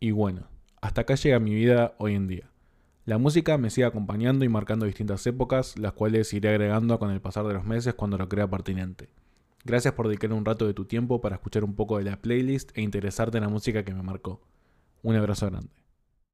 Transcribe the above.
Y bueno, hasta acá llega mi vida hoy en día. La música me sigue acompañando y marcando distintas épocas, las cuales iré agregando con el pasar de los meses cuando lo crea pertinente. Gracias por dedicar un rato de tu tiempo para escuchar un poco de la playlist e interesarte en la música que me marcó. Un abrazo grande.